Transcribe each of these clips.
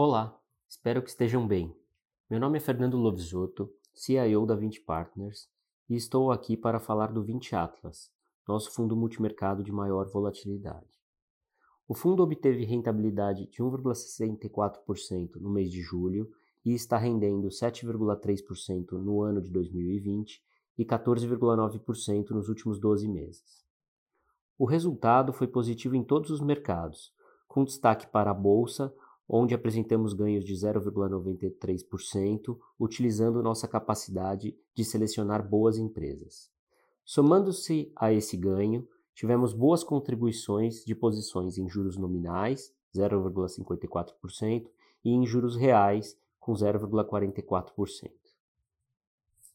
Olá, espero que estejam bem. Meu nome é Fernando Lovisotto, CIO da 20 Partners, e estou aqui para falar do 20 Atlas, nosso fundo multimercado de maior volatilidade. O fundo obteve rentabilidade de 1,64% no mês de julho e está rendendo 7,3% no ano de 2020 e 14,9% nos últimos 12 meses. O resultado foi positivo em todos os mercados, com destaque para a bolsa, onde apresentamos ganhos de 0,93%, utilizando nossa capacidade de selecionar boas empresas. Somando-se a esse ganho, tivemos boas contribuições de posições em juros nominais, 0,54%, e em juros reais, com 0,44%.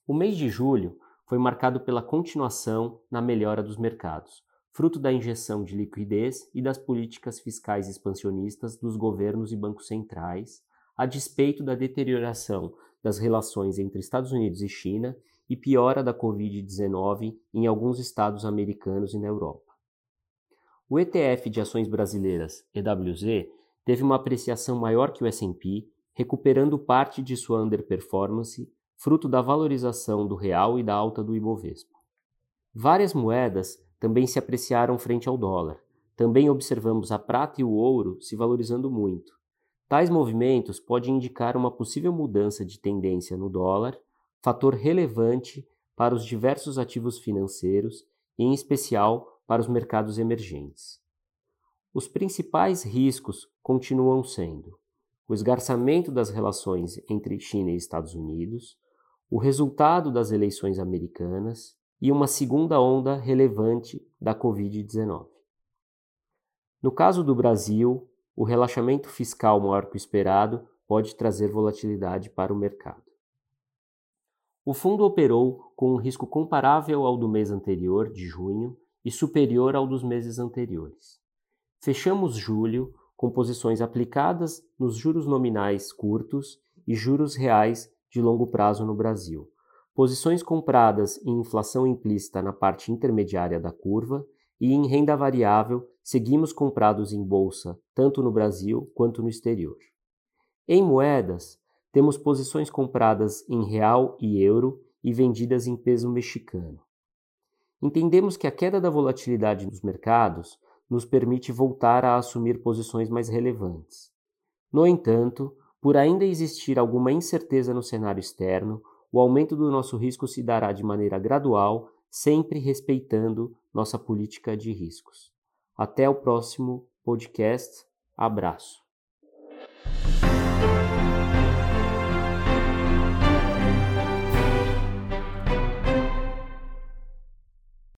O mês de julho foi marcado pela continuação na melhora dos mercados, fruto da injeção de liquidez e das políticas fiscais expansionistas dos governos e bancos centrais, a despeito da deterioração das relações entre Estados Unidos e China e piora da Covid-19 em alguns estados americanos e na Europa. O ETF de ações brasileiras, EWZ, teve uma apreciação maior que o S&P, recuperando parte de sua underperformance, fruto da valorização do real e da alta do Ibovespa. Várias moedas também se apreciaram frente ao dólar. Também observamos a prata e o ouro se valorizando muito. Tais movimentos podem indicar uma possível mudança de tendência no dólar, fator relevante para os diversos ativos financeiros e, em especial, para os mercados emergentes. Os principais riscos continuam sendo o esgarçamento das relações entre China e Estados Unidos, o resultado das eleições americanas e uma segunda onda relevante da Covid-19. No caso do Brasil, o relaxamento fiscal maior que o esperado pode trazer volatilidade para o mercado. O fundo operou com um risco comparável ao do mês anterior, de junho, e superior ao dos meses anteriores. Fechamos julho com posições aplicadas nos juros nominais curtos e juros reais de longo prazo no Brasil, posições compradas em inflação implícita na parte intermediária da curva e em renda variável seguimos comprados em bolsa tanto no Brasil quanto no exterior. Em moedas, temos posições compradas em real e euro e vendidas em peso mexicano. Entendemos que a queda da volatilidade nos mercados nos permite voltar a assumir posições mais relevantes. No entanto, por ainda existir alguma incerteza no cenário externo, o aumento do nosso risco se dará de maneira gradual, sempre respeitando nossa política de riscos. Até o próximo podcast. Abraço.